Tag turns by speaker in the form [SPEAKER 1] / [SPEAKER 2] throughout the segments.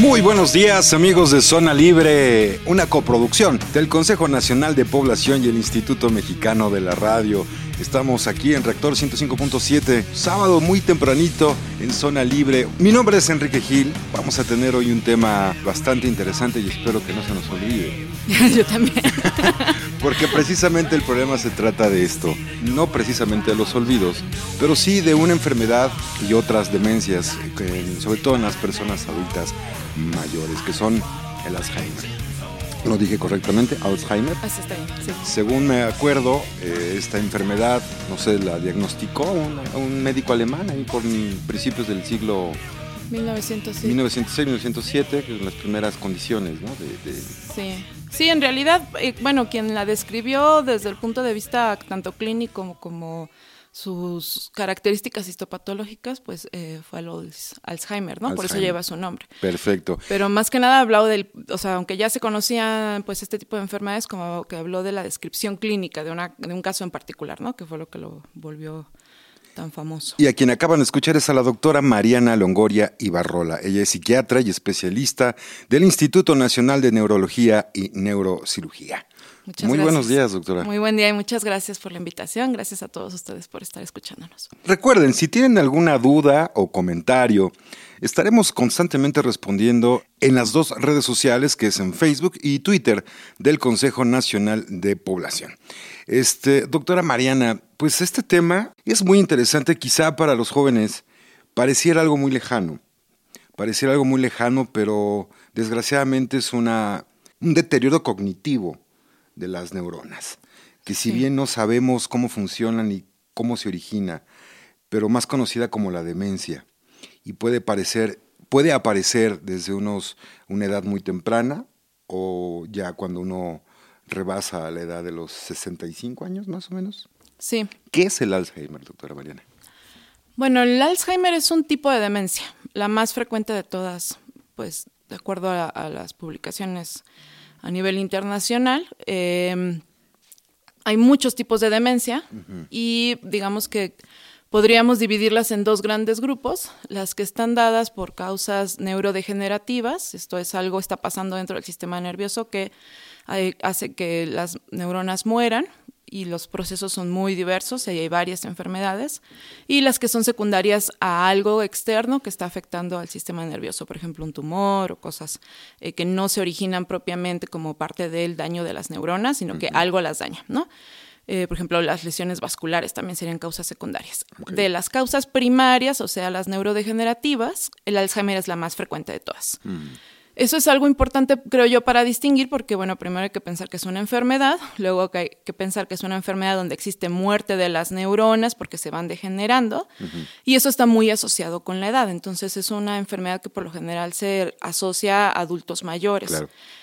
[SPEAKER 1] Muy buenos días amigos de Zona Libre, una coproducción del Consejo Nacional de Población y el Instituto Mexicano de la Radio. Estamos aquí en Reactor 105.7, sábado muy tempranito en Zona Libre. Mi nombre es Enrique Gil, vamos a tener hoy un tema bastante interesante y espero que no se nos olvide.
[SPEAKER 2] Yo también.
[SPEAKER 1] Porque precisamente el problema se trata de esto, no precisamente de los olvidos, pero sí de una enfermedad y otras demencias, sobre todo en las personas adultas mayores, que son el Alzheimer. Lo dije correctamente, Alzheimer.
[SPEAKER 2] Así está sí.
[SPEAKER 1] Según me acuerdo, eh, esta enfermedad, no sé, la diagnosticó un, médico alemán ahí por principios del siglo
[SPEAKER 2] 1906.
[SPEAKER 1] 1906-1907, que son las primeras condiciones, ¿no?
[SPEAKER 2] Sí. Sí, en realidad, eh, bueno, quien la describió desde el punto de vista tanto clínico como sus características histopatológicas, pues eh, fue el Alzheimer, ¿no? Por eso lleva su nombre.
[SPEAKER 1] Perfecto.
[SPEAKER 2] Pero más que nada hablado del, o sea, aunque ya se conocían pues este tipo de enfermedades, como que habló de la descripción clínica de, una, de un caso en particular, ¿no? Que fue lo que lo volvió tan famoso.
[SPEAKER 1] Y a quien acaban de escuchar es a la doctora Mariana Longoria Ibarrola. Ella es psiquiatra y especialista del Instituto Nacional de Neurología y Neurocirugía. Muy buenos días, doctora.
[SPEAKER 2] Muy buen día y muchas gracias por la invitación. Gracias a todos ustedes por estar escuchándonos.
[SPEAKER 1] Recuerden, si tienen alguna duda o comentario, estaremos constantemente respondiendo en las dos redes sociales, que es en Facebook y Twitter, del Consejo Nacional de Población. Este, doctora Mariana, pues este tema es muy interesante, quizá para los jóvenes pareciera algo muy lejano. Pareciera algo muy lejano, pero desgraciadamente es una, un deterioro cognitivo de las neuronas, que si bien no sabemos cómo funcionan y cómo se origina, pero más conocida como la demencia, y puede, parecer, puede aparecer desde unos, una edad muy temprana o ya cuando uno rebasa la edad de los 65 años más o menos.
[SPEAKER 2] Sí.
[SPEAKER 1] ¿Qué es el Alzheimer, doctora Mariana?
[SPEAKER 2] Bueno, el Alzheimer es un tipo de demencia, la más frecuente de todas, pues de acuerdo a las publicaciones a nivel internacional. Em, hay muchos tipos de demencia y digamos que podríamos dividirlas en dos grandes grupos, las que están dadas por causas neurodegenerativas, esto es algo que está pasando dentro del sistema nervioso que hace que las neuronas mueran, y los procesos son muy diversos y hay varias enfermedades, y las que son secundarias a algo externo que está afectando al sistema nervioso, por ejemplo, un tumor o cosas eh, que no se originan propiamente como parte del daño de las neuronas, sino que algo las daña, ¿no? Eh, por ejemplo, las lesiones vasculares también serían causas secundarias. De las causas primarias, o sea, las neurodegenerativas, el Alzheimer es la más frecuente de todas. Mm. Eso es algo importante, creo yo, para distinguir, porque, bueno, primero hay que pensar que es una enfermedad, luego hay que pensar que es una enfermedad donde existe muerte de las neuronas porque se van degenerando, y eso está muy asociado con la edad. Entonces, es una enfermedad que por lo general se asocia a adultos mayores.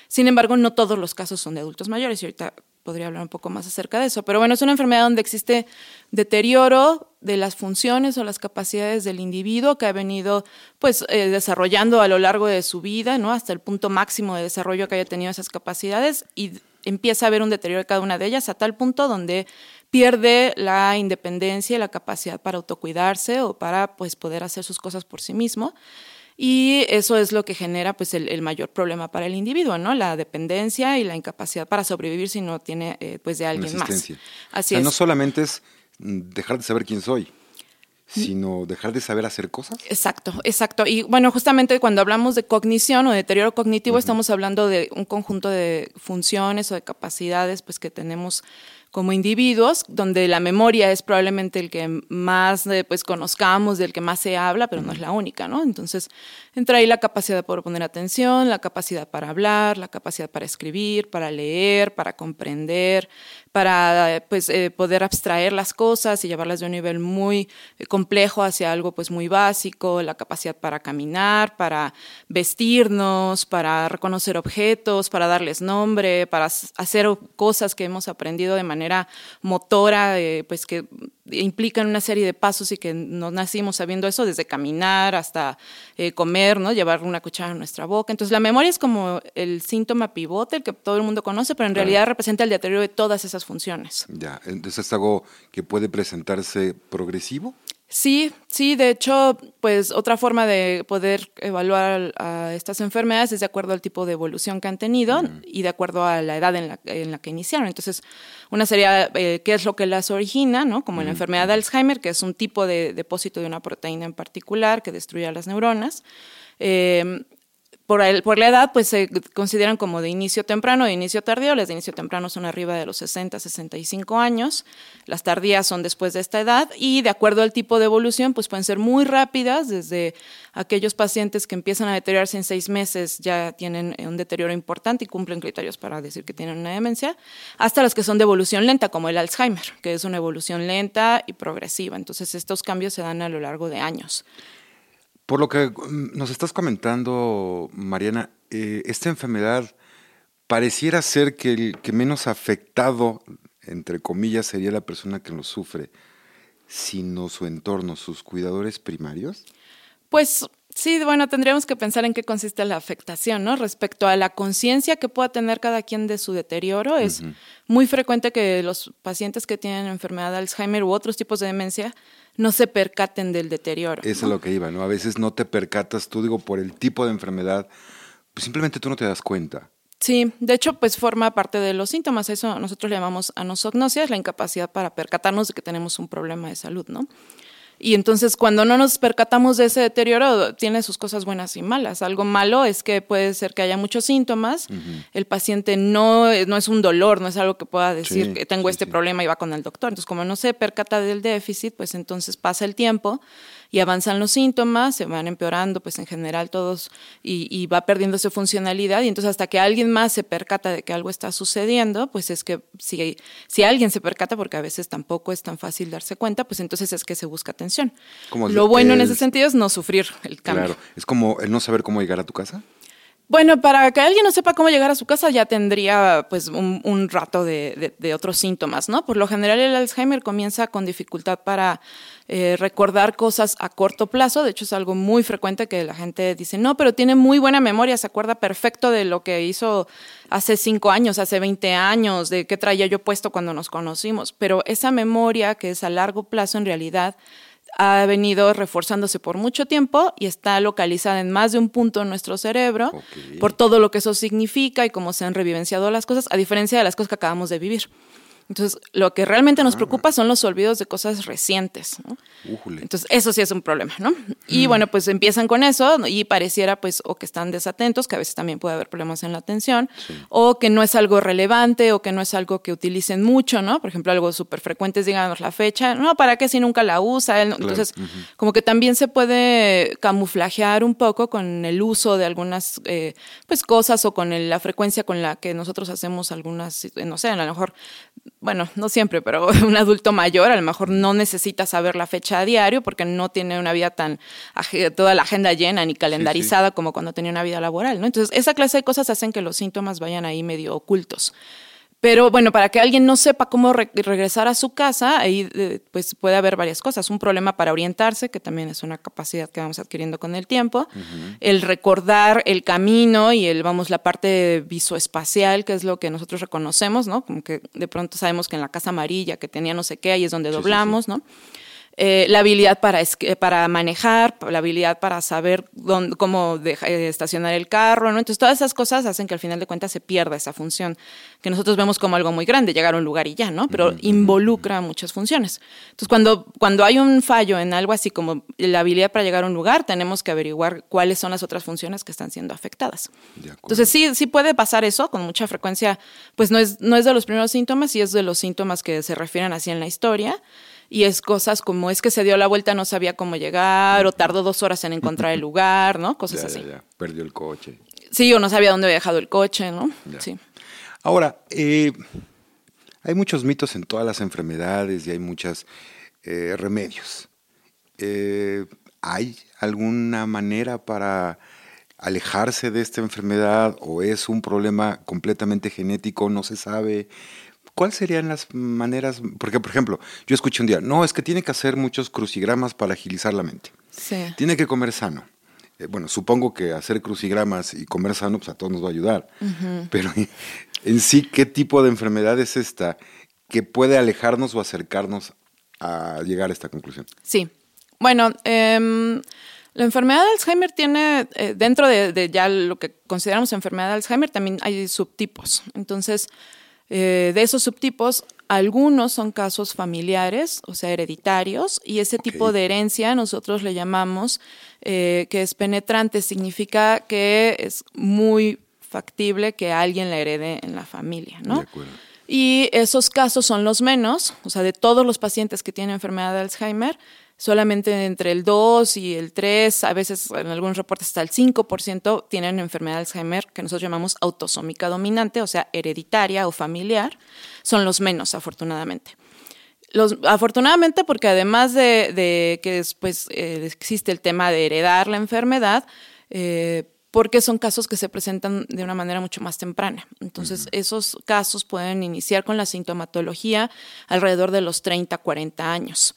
[SPEAKER 2] Sin embargo, no todos los casos son de adultos mayores, y ahorita podría hablar un poco más acerca de eso. Pero bueno, es una enfermedad donde existe deterioro de las funciones o las capacidades del individuo que ha venido pues eh, desarrollando a lo largo de su vida, ¿no? Hasta el punto máximo de desarrollo que haya tenido esas capacidades y empieza a haber un deterioro de cada una de ellas a tal punto donde pierde la independencia y la capacidad para autocuidarse o para pues poder hacer sus cosas por sí mismo. Y eso es lo que genera pues, el, mayor problema para el individuo, ¿no? La dependencia y la incapacidad para sobrevivir si no tiene eh, pues de alguien más.
[SPEAKER 1] Así o sea, no solamente es mm, dejar de saber quién soy, sino dejar de saber hacer cosas.
[SPEAKER 2] Exacto, exacto. Y bueno, justamente cuando hablamos de cognición o deterioro cognitivo, estamos hablando de un conjunto de funciones o de capacidades pues, que tenemos como individuos, donde la memoria es probablemente el que más eh, pues, conozcamos, del que más se habla, pero no es la única, ¿no? Entonces, entra ahí la capacidad de poner atención, la capacidad para hablar, la capacidad para escribir, para leer, para comprender, para pues, eh, poder abstraer las cosas y llevarlas de un nivel muy eh, complejo hacia algo pues, muy básico, la capacidad para caminar, para vestirnos, para reconocer objetos, para darles nombre, para hacer cosas que hemos aprendido de manera motora, eh, pues que implican una serie de pasos y que nos nacimos sabiendo eso, desde caminar hasta eh, comer, ¿no? llevar una cuchara a nuestra boca. Entonces la memoria es como el síntoma pivote, el que todo el mundo conoce, pero en realidad representa el deterioro de todas esas funciones.
[SPEAKER 1] Ya, entonces es algo que puede presentarse progresivo.
[SPEAKER 2] Sí, sí, de hecho, pues otra forma de poder evaluar a estas enfermedades es de acuerdo al tipo de evolución que han tenido y de acuerdo a la edad en la, en la que iniciaron. Entonces, una sería eh, qué es lo que las origina, ¿no? Como la enfermedad de Alzheimer, que es un tipo de depósito de una proteína en particular que destruye a las neuronas. Eh, por, la edad, pues se consideran como de inicio temprano, de inicio tardío. Las de inicio temprano son arriba de los 60, 65 años. Las tardías son después de esta edad. Y de acuerdo al tipo de evolución, pues pueden ser muy rápidas, desde aquellos pacientes que empiezan a deteriorarse en seis meses ya tienen un deterioro importante y cumplen criterios para decir que tienen una demencia, hasta las que son de evolución lenta, como el Alzheimer, que es una evolución lenta y progresiva. Entonces, estos cambios se dan a lo largo de años.
[SPEAKER 1] Por lo que mm, nos estás comentando, Mariana, eh, esta enfermedad pareciera ser que el que menos afectado, entre comillas, sería la persona que lo sufre, sino su entorno, sus cuidadores primarios.
[SPEAKER 2] Pues sí, bueno, tendríamos que pensar en qué consiste la afectación, ¿no? Respecto a la conciencia que pueda tener cada quien de su deterioro, es muy frecuente que los pacientes que tienen enfermedad de Alzheimer u otros tipos de demencia no se percaten del deterioro.
[SPEAKER 1] Eso es lo que iba, ¿no? A veces no te percatas, tú digo, por el tipo de enfermedad, pues simplemente tú no te das cuenta.
[SPEAKER 2] Sí, de hecho, pues forma parte de los síntomas. Eso nosotros le llamamos anosognosia, es la incapacidad para percatarnos de que tenemos un problema de salud, ¿no? Y entonces cuando no nos percatamos de ese deterioro, tiene sus cosas buenas y malas. Algo malo es que puede ser que haya muchos síntomas, el paciente no, no es un dolor, no es algo que pueda decir que tengo este problema y va con el doctor. Entonces como no se percata del déficit, pues entonces pasa el tiempo y avanzan los síntomas, se van empeorando, pues en general todos, y, va perdiendo su funcionalidad, y entonces hasta que alguien más se percata de que algo está sucediendo, pues es que si, si alguien se percata, porque a veces tampoco es tan fácil darse cuenta, pues entonces es que se busca atención. Lo bueno en ese sentido es no sufrir el cambio. Claro,
[SPEAKER 1] es como el no saber cómo llegar a tu casa.
[SPEAKER 2] Bueno, para que alguien no sepa cómo llegar a su casa ya tendría pues un, rato de, otros síntomas, ¿no? Por lo general el Alzheimer comienza con dificultad para eh, recordar cosas a corto plazo, de hecho es algo muy frecuente que la gente dice, no, pero tiene muy buena memoria, se acuerda perfecto de lo que hizo hace cinco años, hace 20 años, de qué traía yo puesto cuando nos conocimos, pero esa memoria que es a largo plazo en realidad ha venido reforzándose por mucho tiempo y está localizada en más de un punto en nuestro cerebro por todo lo que eso significa y cómo se han revivenciado las cosas, a diferencia de las cosas que acabamos de vivir. Entonces, lo que realmente nos ah. preocupa son los olvidos de cosas recientes. ¿no? Entonces, eso sí es un problema, ¿no? Y mm. bueno, pues empiezan con eso y pareciera pues o que están desatentos, que a veces también puede haber problemas en la atención, o que no es algo relevante o que no es algo que utilicen mucho, ¿no? Por ejemplo, algo súper frecuente es, díganos la fecha, no, ¿para qué si nunca la usa? Entonces, como que también se puede camuflajear un poco con el uso de algunas eh, pues cosas o con la frecuencia con la que nosotros hacemos algunas, no sé, a lo mejor bueno, no siempre, pero un adulto mayor a lo mejor no necesita saber la fecha a diario porque no tiene una vida tan, toda la agenda llena ni calendarizada como cuando tenía una vida laboral, ¿no? Entonces, esa clase de cosas hacen que los síntomas vayan ahí medio ocultos. Pero bueno, para que alguien no sepa cómo regresar a su casa, ahí eh, pues puede haber varias cosas. Un problema para orientarse, que también es una capacidad que vamos adquiriendo con el tiempo. El recordar el camino y el, vamos, la parte visoespacial, que es lo que nosotros reconocemos, ¿no? Como que de pronto sabemos que en la casa amarilla que tenía no sé qué, ahí es donde doblamos, ¿no? Eh, la habilidad para, para manejar, la habilidad para saber dónde, cómo eh, estacionar el carro, ¿no? Entonces, todas esas cosas hacen que al final de cuentas se pierda esa función que nosotros vemos como algo muy grande, llegar a un lugar y ya, ¿no? Pero involucra muchas funciones. Entonces, cuando, cuando hay un fallo en algo así como la habilidad para llegar a un lugar, tenemos que averiguar cuáles son las otras funciones que están siendo afectadas. Entonces, sí, sí puede pasar eso con mucha frecuencia, pues no es, no es de los primeros síntomas y es de los síntomas que se refieren así en la historia y es cosas como es que se dio la vuelta, no sabía cómo llegar, o tardó dos horas en encontrar el lugar, ¿no? Cosas así.
[SPEAKER 1] Perdió el coche.
[SPEAKER 2] Sí, o no sabía dónde había dejado el coche, ¿no? Sí.
[SPEAKER 1] Ahora, eh, hay muchos mitos en todas las enfermedades y hay muchos eh, remedios. Eh, ¿Hay alguna manera para alejarse de esta enfermedad o es un problema completamente genético, no se sabe? ¿Cuáles serían las maneras? Porque, por ejemplo, yo escuché un día, no, es que tiene que hacer muchos crucigramas para agilizar la mente.
[SPEAKER 2] Sí.
[SPEAKER 1] Tiene que comer sano. Eh, bueno, supongo que hacer crucigramas y comer sano, pues a todos nos va a ayudar. Pero en sí, ¿qué tipo de enfermedad es esta que puede alejarnos o acercarnos a llegar a esta conclusión?
[SPEAKER 2] Sí. Bueno, em, la enfermedad de Alzheimer tiene, eh, dentro de, de, ya lo que consideramos enfermedad de Alzheimer, también hay subtipos. Entonces, eh, de esos subtipos, algunos son casos familiares, o sea, hereditarios, y ese tipo de herencia nosotros le llamamos eh, que es penetrante, significa que es muy factible que alguien la herede en la familia, ¿no? Y esos casos son los menos, o sea, de todos los pacientes que tienen enfermedad de Alzheimer, solamente entre el 2 y el 3, a veces en algunos reportes hasta el 5% tienen enfermedad de Alzheimer que nosotros llamamos autosómica dominante, o sea, hereditaria o familiar, son los menos, afortunadamente. Los, afortunadamente, porque además de, que después eh, existe el tema de heredar la enfermedad, eh, porque son casos que se presentan de una manera mucho más temprana. Entonces, esos casos pueden iniciar con la sintomatología alrededor de los 30, 40 años.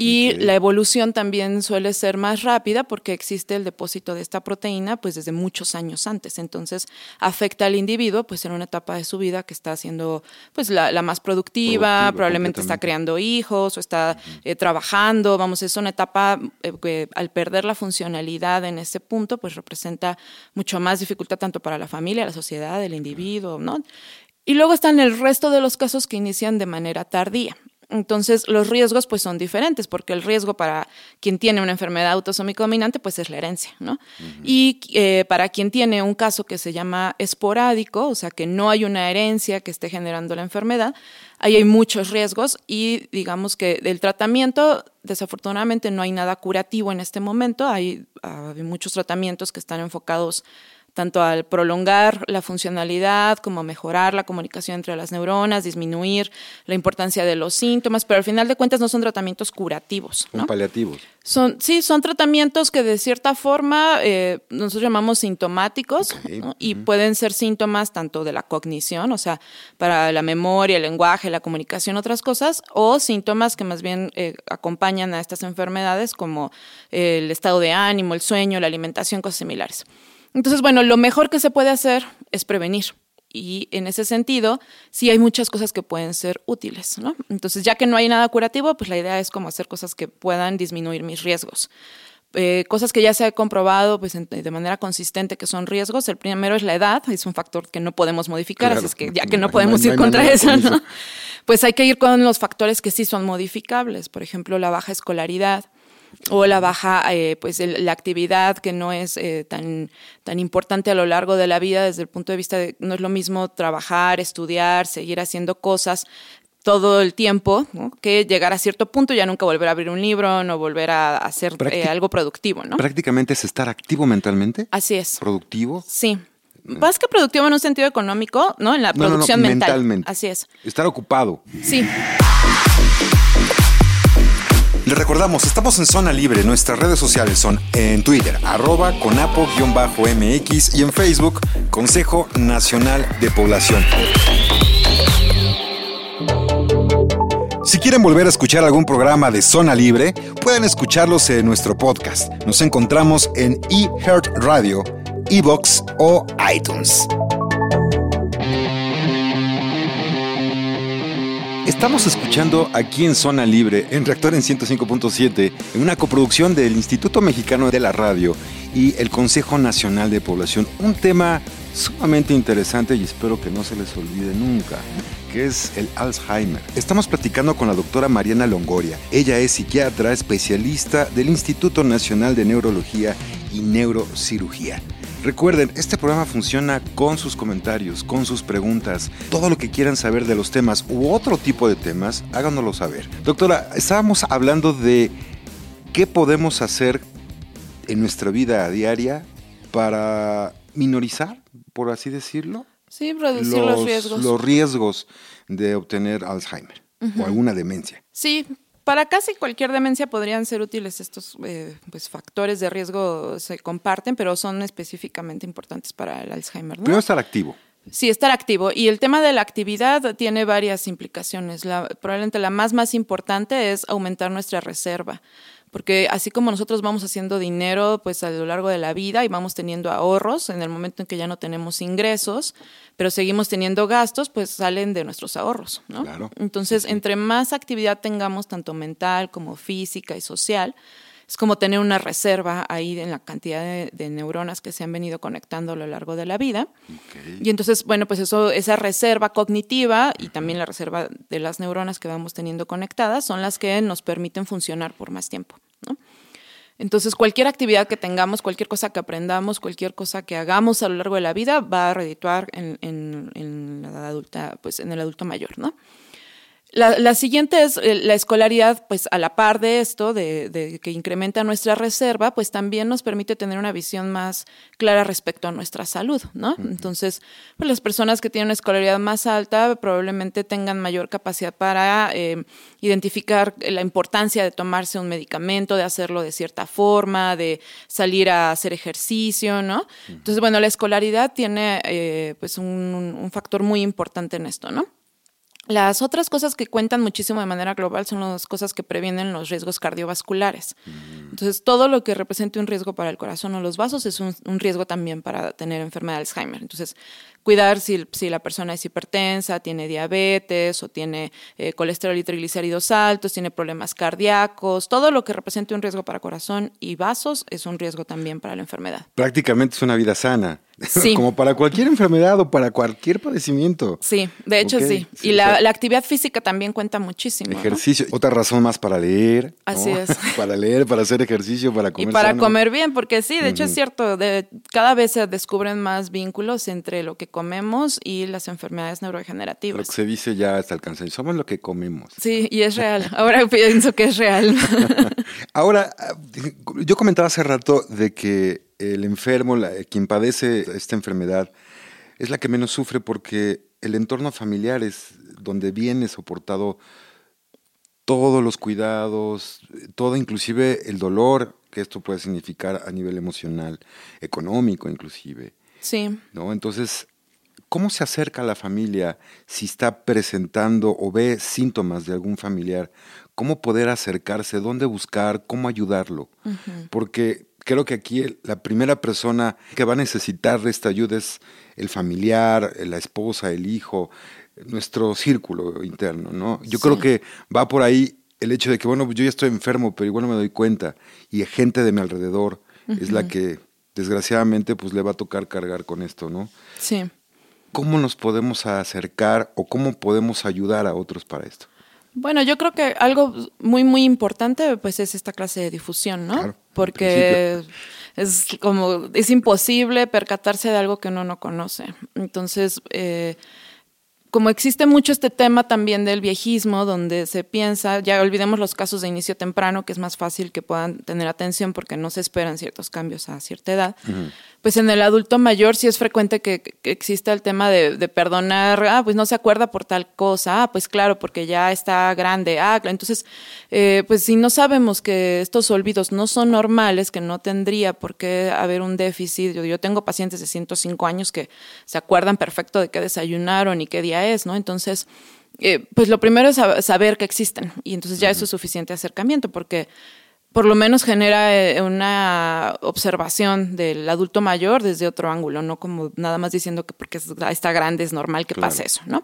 [SPEAKER 2] Y la evolución también suele ser más rápida porque existe el depósito de esta proteína pues desde muchos años antes. Entonces afecta al individuo pues en una etapa de su vida que está siendo pues la, más productiva, probablemente está creando hijos o está eh, trabajando. Vamos, es una etapa eh, que al perder la funcionalidad en ese punto pues representa mucho más dificultad tanto para la familia, la sociedad, el individuo, ¿no? Y luego están el resto de los casos que inician de manera tardía. Entonces, los riesgos pues son diferentes, porque el riesgo para quien tiene una enfermedad autosómica dominante pues es la herencia, ¿no? Y eh, para quien tiene un caso que se llama esporádico, o sea, que no hay una herencia que esté generando la enfermedad, ahí hay muchos riesgos y digamos que del tratamiento, desafortunadamente no hay nada curativo en este momento, hay, hay muchos tratamientos que están enfocados tanto al prolongar la funcionalidad como mejorar la comunicación entre las neuronas, disminuir la importancia de los síntomas, pero al final de cuentas no son tratamientos curativos.
[SPEAKER 1] Son paliativos.
[SPEAKER 2] Son, sí, son tratamientos que de cierta forma eh, nosotros llamamos sintomáticos y pueden ser síntomas tanto de la cognición, o sea, para la memoria, el lenguaje, la comunicación, otras cosas, o síntomas que más bien eh, acompañan a estas enfermedades como el estado de ánimo, el sueño, la alimentación, cosas similares. Entonces, bueno, lo mejor que se puede hacer es prevenir. Y en ese sentido, sí hay muchas cosas que pueden ser útiles, ¿no? Entonces, ya que no hay nada curativo, pues la idea es como hacer cosas que puedan disminuir mis riesgos. Eh, cosas que ya se ha comprobado pues, de manera consistente que son riesgos. El primero es la edad, es un factor que no podemos modificar, así es que ya que no, podemos ir contra eso, ¿no? pues hay que ir con los factores que sí son modificables, por ejemplo, la baja escolaridad, o la baja, eh, pues la actividad que no es eh, tan, tan importante a lo largo de la vida desde el punto de vista de no es lo mismo trabajar, estudiar, seguir haciendo cosas todo el tiempo, que llegar a cierto punto y ya nunca volver a abrir un libro, no volver a hacer eh, algo productivo, ¿no?
[SPEAKER 1] Prácticamente es estar activo mentalmente.
[SPEAKER 2] Así es.
[SPEAKER 1] ¿Productivo?
[SPEAKER 2] Sí. Más que productivo en un sentido económico, ¿no? En la producción mental. Mentalmente. Así es.
[SPEAKER 1] Estar ocupado.
[SPEAKER 2] Sí.
[SPEAKER 1] Le recordamos, estamos en Zona Libre. Nuestras redes sociales son en Twitter, arroba conapo-mx y en Facebook, Consejo Nacional de Población. Si quieren volver a escuchar algún programa de Zona Libre, pueden escucharlos en nuestro podcast. Nos encontramos en eHeart Radio, Evox o iTunes. Estamos escuchando aquí en Zona Libre, en Reactor en 105.7, en una coproducción del Instituto Mexicano de la Radio y el Consejo Nacional de Población. Un tema sumamente interesante y espero que no se les olvide nunca, que es el Alzheimer. Estamos platicando con la doctora Mariana Longoria. Ella es psiquiatra, especialista del Instituto Nacional de Neurología y Neurocirugía. Recuerden, este programa funciona con sus comentarios, con sus preguntas, todo lo que quieran saber de los temas u otro tipo de temas, háganoslo saber. Doctora, estábamos hablando de qué podemos hacer en nuestra vida diaria para minorizar, por así decirlo.
[SPEAKER 2] Sí, reducir los, riesgos.
[SPEAKER 1] Los riesgos de obtener Alzheimer o alguna demencia.
[SPEAKER 2] Sí, para casi cualquier demencia podrían ser útiles estos eh, pues, factores de riesgo, se comparten, pero son específicamente importantes para el Alzheimer. ¿no?
[SPEAKER 1] Primero estar activo.
[SPEAKER 2] Sí, estar activo. Y el tema de la actividad tiene varias implicaciones. La, probablemente la más, más importante es aumentar nuestra reserva porque así como nosotros vamos haciendo dinero pues a lo largo de la vida y vamos teniendo ahorros en el momento en que ya no tenemos ingresos, pero seguimos teniendo gastos, pues salen de nuestros ahorros, ¿no? Entonces, entre más actividad tengamos, tanto mental como física y social, es como tener una reserva ahí en la cantidad de, neuronas que se han venido conectando a lo largo de la vida. Y entonces, bueno, pues eso, esa reserva cognitiva y también la reserva de las neuronas que vamos teniendo conectadas son las que nos permiten funcionar por más tiempo. Entonces, cualquier actividad que tengamos, cualquier cosa que aprendamos, cualquier cosa que hagamos a lo largo de la vida va a redituar en, en la adulta, pues en el adulto mayor, ¿no? La, siguiente es eh, la escolaridad, pues a la par de esto, de, que incrementa nuestra reserva, pues también nos permite tener una visión más clara respecto a nuestra salud, ¿no? Entonces, pues las personas que tienen una escolaridad más alta probablemente tengan mayor capacidad para eh, identificar la importancia de tomarse un medicamento, de hacerlo de cierta forma, de salir a hacer ejercicio, ¿no? Entonces, bueno, la escolaridad tiene eh, pues un, un factor muy importante en esto, ¿no? Las otras cosas que cuentan muchísimo de manera global son las cosas que previenen los riesgos cardiovasculares. Mm. Entonces, todo lo que represente un riesgo para el corazón o los vasos es un, riesgo también para tener enfermedad de Alzheimer. Entonces, cuidar si, si la persona es hipertensa, tiene diabetes o tiene eh, colesterol y triglicéridos altos, tiene problemas cardíacos, todo lo que represente un riesgo para corazón y vasos es un riesgo también para la enfermedad.
[SPEAKER 1] Prácticamente es una vida sana. Como para cualquier enfermedad o para cualquier padecimiento.
[SPEAKER 2] Sí, de hecho sí. Y la, actividad física también cuenta muchísimo.
[SPEAKER 1] Ejercicio. Otra razón más para leer.
[SPEAKER 2] Así es.
[SPEAKER 1] para leer, para hacer ejercicio, para comer.
[SPEAKER 2] Y para comer bien, porque sí, de hecho es cierto, de, cada vez se descubren más vínculos entre lo que comemos y las enfermedades neurodegenerativas.
[SPEAKER 1] Lo que se dice ya hasta el cansancio, somos lo que comemos.
[SPEAKER 2] Sí, y es real. Ahora pienso que es real.
[SPEAKER 1] Ahora, yo comentaba hace rato de que el enfermo, quien padece esta enfermedad, es la que menos sufre porque el entorno familiar es donde viene soportado todos los cuidados, todo inclusive el dolor que esto puede significar a nivel emocional, económico inclusive.
[SPEAKER 2] Sí.
[SPEAKER 1] ¿no? Entonces, ¿cómo se acerca a la familia si está presentando o ve síntomas de algún familiar? ¿Cómo poder acercarse? ¿Dónde buscar? ¿Cómo ayudarlo? Porque creo que aquí la primera persona que va a necesitar esta ayuda es el familiar, la esposa, el hijo, nuestro círculo interno, ¿no? Yo creo que va por ahí el hecho de que, bueno, yo ya estoy enfermo, pero igual no me doy cuenta, y gente de mi alrededor es la que, desgraciadamente, pues le va a tocar cargar con esto, ¿no?
[SPEAKER 2] Sí.
[SPEAKER 1] ¿Cómo nos podemos acercar o cómo podemos ayudar a otros para esto?
[SPEAKER 2] Bueno, yo creo que algo muy, muy importante pues es esta clase de difusión, ¿no? Porque es como, es imposible percatarse de algo que uno no conoce. Entonces, eh, como existe mucho este tema también del viejismo, donde se piensa, ya olvidemos los casos de inicio temprano, que es más fácil que puedan tener atención porque no se esperan ciertos cambios a cierta edad, pues en el adulto mayor sí es frecuente que, exista el tema de, perdonar, ah, pues no se acuerda por tal cosa, ah, pues claro, porque ya está grande, ah, entonces, eh, pues si no sabemos que estos olvidos no son normales, que no tendría por qué haber un déficit, yo, yo tengo pacientes de 105 años que se acuerdan perfecto de qué desayunaron y qué día es, ¿no? Entonces, eh, pues lo primero es saber que existen y entonces ya eso es suficiente acercamiento porque por lo menos genera eh, una observación del adulto mayor desde otro ángulo, no como nada más diciendo que porque está grande es normal que pase eso, ¿no?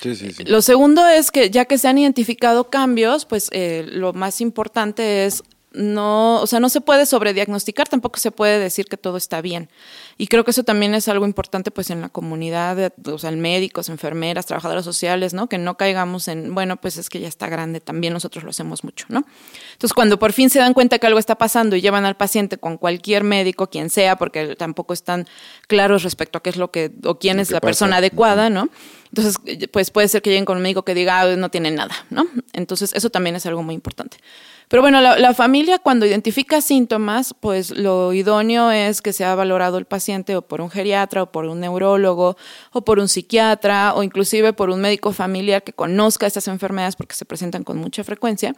[SPEAKER 1] sí, sí, sí.
[SPEAKER 2] Lo segundo es que ya que se han identificado cambios, pues eh, lo más importante es no, o sea, no se puede sobrediagnosticar, tampoco se puede decir que todo está bien. Y creo que eso también es algo importante pues en la comunidad, o sea, médicos, enfermeras, trabajadoras sociales, ¿no? Que no caigamos en, bueno, pues es que ya está grande, también nosotros lo hacemos mucho, ¿no? Entonces, cuando por fin se dan cuenta que algo está pasando y llevan al paciente con cualquier médico, quien sea, porque tampoco están claros respecto a qué es lo que, o quién es la persona adecuada, ¿no? Entonces, pues puede ser que lleguen con un médico que diga, ah, no tiene nada, ¿no? Entonces, eso también es algo muy importante. Pero bueno, la, familia cuando identifica síntomas, pues lo idóneo es que sea valorado el paciente o por un geriatra o por un neurólogo o por un psiquiatra o inclusive por un médico familiar que conozca estas enfermedades porque se presentan con mucha frecuencia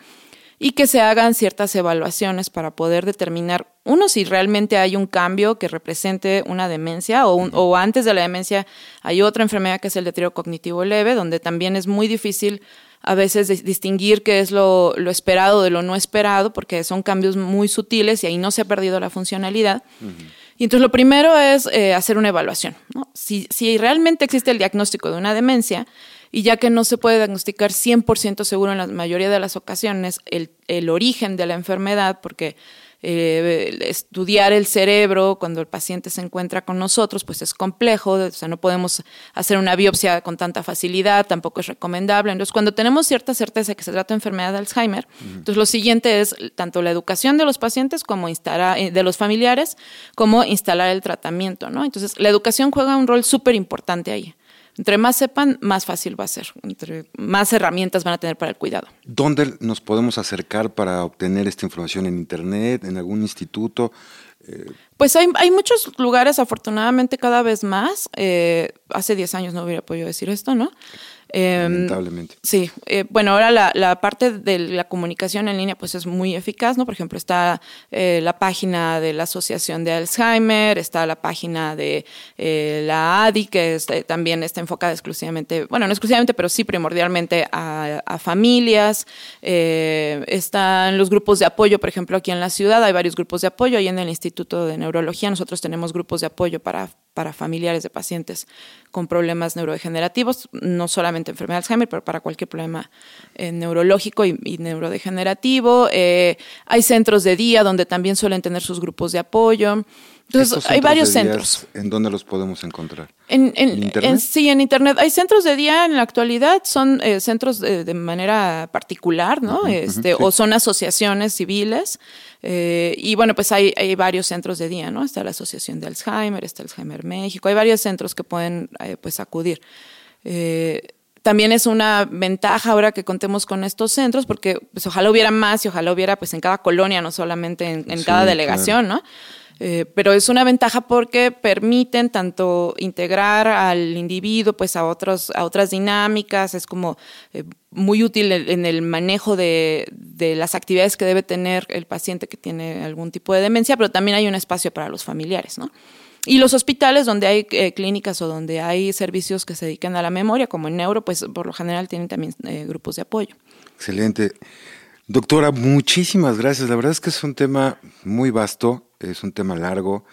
[SPEAKER 2] y que se hagan ciertas evaluaciones para poder determinar, uno, si realmente hay un cambio que represente una demencia o, o antes de la demencia hay otra enfermedad que es el deterioro cognitivo leve, donde también es muy difícil a veces distinguir qué es lo, esperado de lo no esperado, porque son cambios muy sutiles y ahí no se ha perdido la funcionalidad. Y entonces lo primero es eh, hacer una evaluación. Si, si, realmente existe el diagnóstico de una demencia, y ya que no se puede diagnosticar 100% seguro en la mayoría de las ocasiones el, el origen de la enfermedad, porque eh, estudiar el cerebro cuando el paciente se encuentra con nosotros, pues es complejo, o sea, no podemos hacer una biopsia con tanta facilidad, tampoco es recomendable. Entonces, cuando tenemos cierta certeza que se trata de enfermedad de Alzheimer, entonces lo siguiente es tanto la educación de los pacientes como instalar, eh, de los familiares, como instalar el tratamiento, ¿no? Entonces, la educación juega un rol súper importante ahí. Entre más sepan, más fácil va a ser. Entre más herramientas van a tener para el cuidado.
[SPEAKER 1] ¿Dónde nos podemos acercar para obtener esta información? ¿En Internet? ¿En algún instituto?
[SPEAKER 2] Pues hay, hay, muchos lugares, afortunadamente, cada vez más. Eh, hace 10 años no hubiera podido decir esto, ¿no?
[SPEAKER 1] Em, Lamentablemente.
[SPEAKER 2] Sí, eh, bueno, ahora la, la, parte de la comunicación en línea pues es muy eficaz, ¿no? Por ejemplo, está eh, la página de la Asociación de Alzheimer, está la página de eh, la ADI, que también está enfocada exclusivamente, bueno, no exclusivamente, pero sí primordialmente a, a familias. están los grupos de apoyo, por ejemplo, aquí en la ciudad hay varios grupos de apoyo, ahí en el Instituto de Neurología nosotros tenemos grupos de apoyo para para familiares de pacientes con problemas neurodegenerativos, no solamente enfermedad de Alzheimer, pero para cualquier problema eh, neurológico y, neurodegenerativo. Eh, hay centros de día donde también suelen tener sus grupos de apoyo. Entonces, hay varios centros.
[SPEAKER 1] ¿En dónde los podemos encontrar?
[SPEAKER 2] En, Internet? sí, en Internet. Hay centros de día en la actualidad, son eh, centros de, manera particular, ¿no? este, O son asociaciones civiles. Eh, y bueno, pues hay, hay, varios centros de día, ¿no? Está la Asociación de Alzheimer, está Alzheimer México, hay varios centros que pueden eh, pues acudir. también es una ventaja ahora que contemos con estos centros, porque pues ojalá hubiera más y ojalá hubiera pues en cada colonia, no solamente en, cada delegación, ¿no? Eh, pero es una ventaja porque permiten tanto integrar al individuo pues a, otros, a otras dinámicas, es como eh, muy útil en el manejo de, de, las actividades que debe tener el paciente que tiene algún tipo de demencia, pero también hay un espacio para los familiares, ¿no? Y los hospitales donde hay eh, clínicas o donde hay servicios que se dedican a la memoria, como en neuro, pues por lo general tienen también grupos de apoyo.
[SPEAKER 1] Excelente. Doctora, muchísimas gracias. La verdad es que es un tema muy vasto es un tema largo.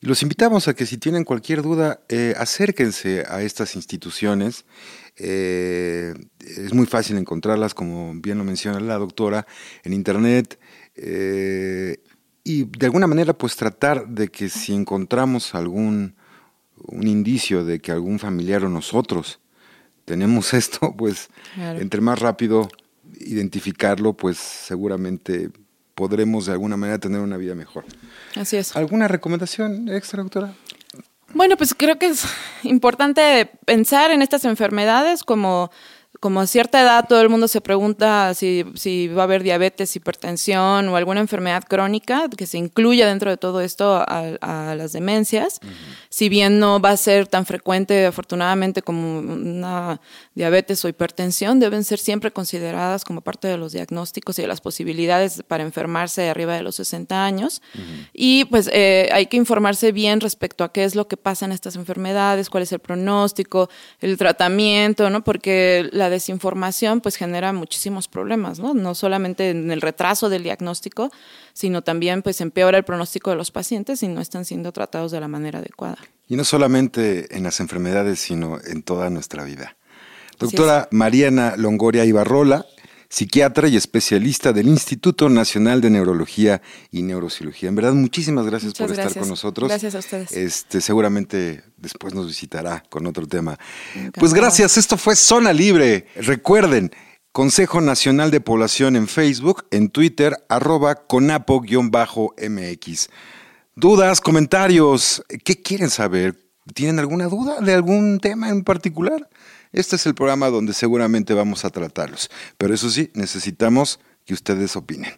[SPEAKER 1] Y los invitamos a que si tienen cualquier duda, eh, acérquense a estas instituciones. Eh, es muy fácil encontrarlas, como bien lo menciona la doctora, en Internet. Eh, y de alguna manera, pues tratar de que si encontramos algún un indicio de que algún familiar o nosotros tenemos esto, pues entre más rápido identificarlo, pues seguramente podremos de alguna manera tener una vida mejor.
[SPEAKER 2] Así es.
[SPEAKER 1] ¿Alguna recomendación extra, doctora?
[SPEAKER 2] Bueno, pues creo que es importante pensar en estas enfermedades como como a cierta edad todo el mundo se pregunta si, si, va a haber diabetes, hipertensión o alguna enfermedad crónica que se incluya dentro de todo esto a, las demencias. Si bien no va a ser tan frecuente, afortunadamente, como una diabetes o hipertensión, deben ser siempre consideradas como parte de los diagnósticos y de las posibilidades para enfermarse arriba de los 60 años. Y pues eh, hay que informarse bien respecto a qué es lo que pasa en estas enfermedades, cuál es el pronóstico, el tratamiento, ¿no? Porque la la desinformación pues genera muchísimos problemas, ¿no? No solamente en el retraso del diagnóstico, sino también pues empeora el pronóstico de los pacientes si no están siendo tratados de la manera adecuada.
[SPEAKER 1] Y no solamente en las enfermedades, sino en toda nuestra vida. Doctora Mariana Longoria Ibarrola, psiquiatra y especialista del Instituto Nacional de Neurología y Neurocirugía. En verdad, muchísimas gracias por estar con nosotros.
[SPEAKER 2] Gracias a ustedes.
[SPEAKER 1] Este, seguramente después nos visitará con otro tema. Pues gracias, esto fue Zona Libre. Recuerden, Consejo Nacional de Población en Facebook, en Twitter, arroba conapo-mx. Dudas, comentarios, ¿qué quieren saber? ¿Tienen alguna duda de algún tema en particular? Este es el programa donde seguramente vamos a tratarlos. Pero eso sí, necesitamos que ustedes opinen.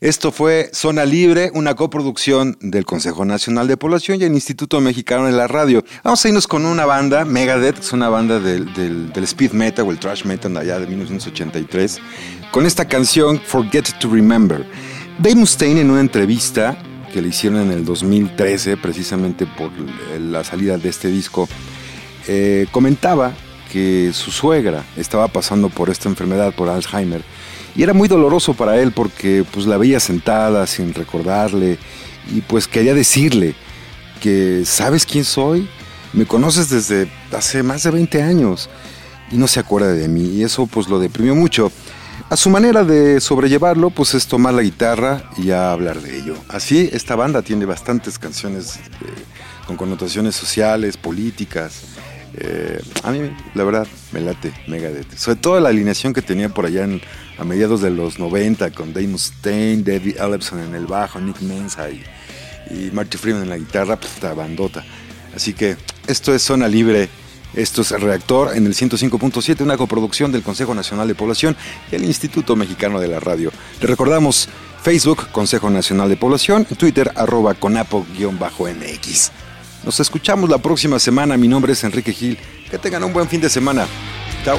[SPEAKER 1] Esto fue Zona Libre, una coproducción del Consejo Nacional de Población y el Instituto Mexicano de la Radio. Vamos a irnos con una banda, Megadeth, que es una banda del, speed metal o el trash metal allá de 1983, con esta canción Forget to Remember. Dave Mustaine en una entrevista que le hicieron en el 2013, precisamente por la salida de este disco, eh, comentaba que su suegra estaba pasando por esta enfermedad, por Alzheimer, y era muy doloroso para él porque pues la veía sentada sin recordarle y pues quería decirle que sabes quién soy, me conoces desde hace más de 20 años y no se acuerda de mí y eso pues lo deprimió mucho. A su manera de sobrellevarlo pues es tomar la guitarra y hablar de ello. Así esta banda tiene bastantes canciones eh, con connotaciones sociales, políticas eh, a mí, la verdad, me late Megadeth. Sobre todo la alineación que tenía por allá a mediados de los 90 con Dave Mustaine, David Ellefson en el bajo, Nick Menza y, Marty Freeman en la guitarra, pues esta bandota. Así que esto es Zona Libre. Esto es Reactor en el 105.7, una coproducción del Consejo Nacional de Población y el Instituto Mexicano de la Radio. Le recordamos Facebook, Consejo Nacional de Población, Twitter, arroba conapo-mx. Nos escuchamos la próxima semana. Mi nombre es Enrique Gil. Que tengan un buen fin de semana. Chao.